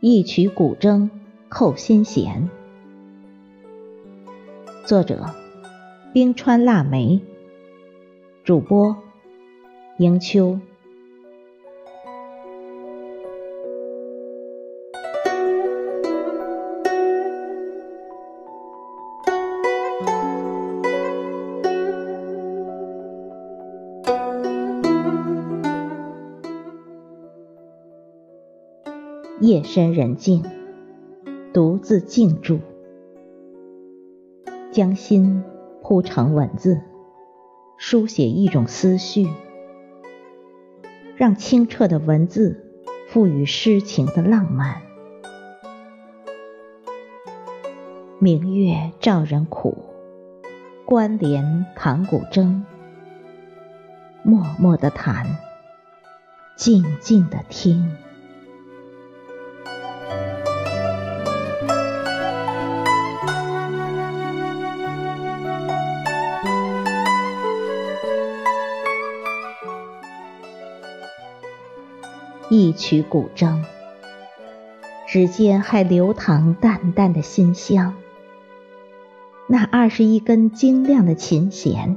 一曲古筝扣心弦，作者：冰川腊梅，主播：迎秋。夜深人静，独自静住，将心铺成文字，书写一种思绪，让清澈的文字赋予诗情的浪漫。明月照人苦，关联弹古筝，默默的弹，静静的听。一曲古筝，指尖还流淌淡淡的馨香。那二十一根晶亮的琴弦，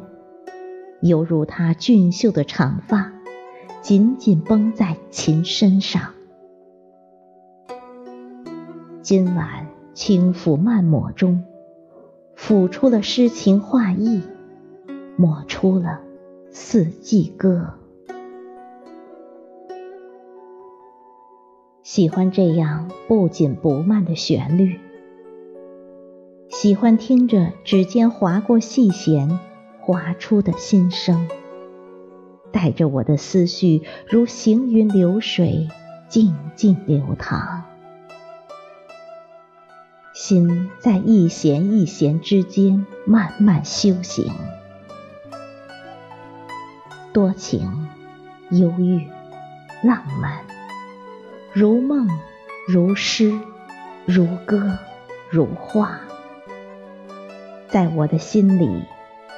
犹如她俊秀的长发，紧紧绷在琴身上。今晚轻抚慢抹中，抚出了诗情画意，抹出了四季歌。喜欢这样不紧不慢的旋律，喜欢听着指尖划过细弦，划出的心声，带着我的思绪如行云流水，静静流淌。心在一弦一弦之间慢慢修行，多情、忧郁、浪漫。如梦，如诗，如歌，如画，在我的心里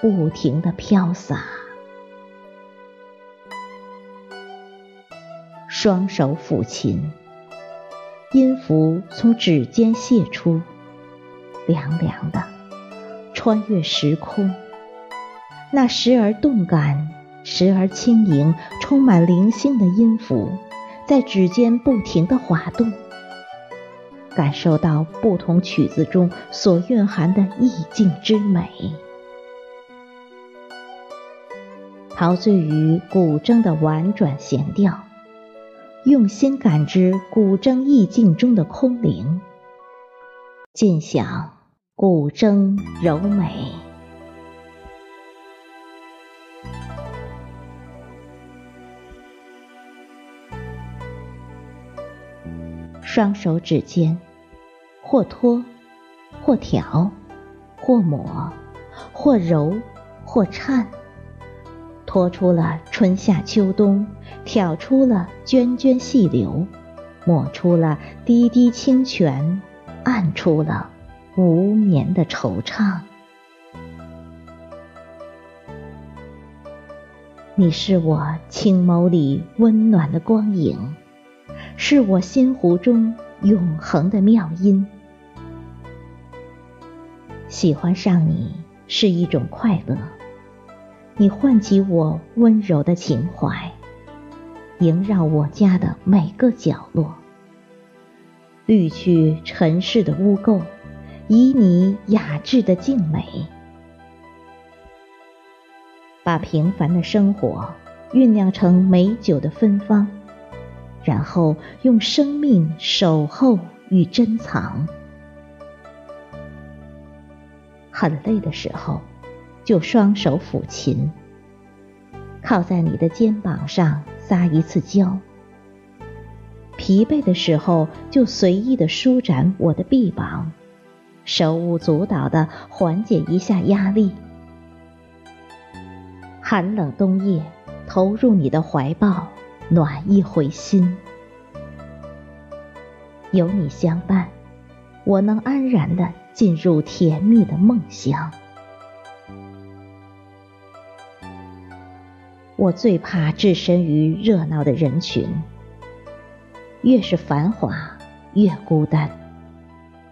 不停的飘洒。双手抚琴，音符从指尖泄出，凉凉的，穿越时空。那时而动感，时而轻盈，充满灵性的音符。在指尖不停的滑动，感受到不同曲子中所蕴含的意境之美，陶醉于古筝的婉转弦调，用心感知古筝意境中的空灵，尽享古筝柔美。双手指尖，或托，或挑，或抹，或揉，或颤，托出了春夏秋冬，挑出了涓涓细流，抹出了滴滴清泉，按出了无眠的惆怅。你是我青眸里温暖的光影。是我心湖中永恒的妙音。喜欢上你是一种快乐，你唤起我温柔的情怀，萦绕我家的每个角落，滤去尘世的污垢，以你雅致的静美，把平凡的生活酝酿成美酒的芬芳。然后用生命守候与珍藏。很累的时候，就双手抚琴，靠在你的肩膀上撒一次娇；疲惫的时候，就随意的舒展我的臂膀，手舞足蹈的缓解一下压力。寒冷冬夜，投入你的怀抱。暖一回心，有你相伴，我能安然的进入甜蜜的梦乡。我最怕置身于热闹的人群，越是繁华，越孤单；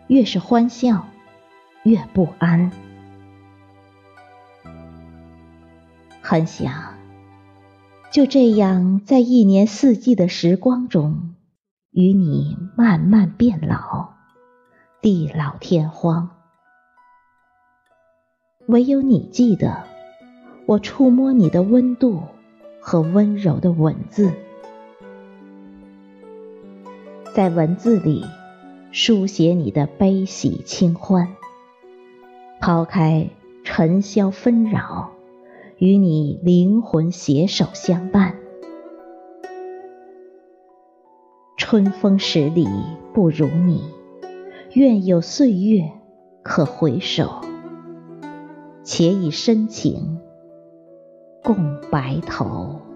越是欢笑，越不安。很想就这样在一年四季的时光中，与你慢慢变老，地老天荒。唯有你记得，我触摸你的温度和温柔的文字，在文字里书写你的悲喜清欢，抛开尘嚣纷扰。与你灵魂携手相伴，春风十里不如你，愿有岁月可回首，且以深情共白头。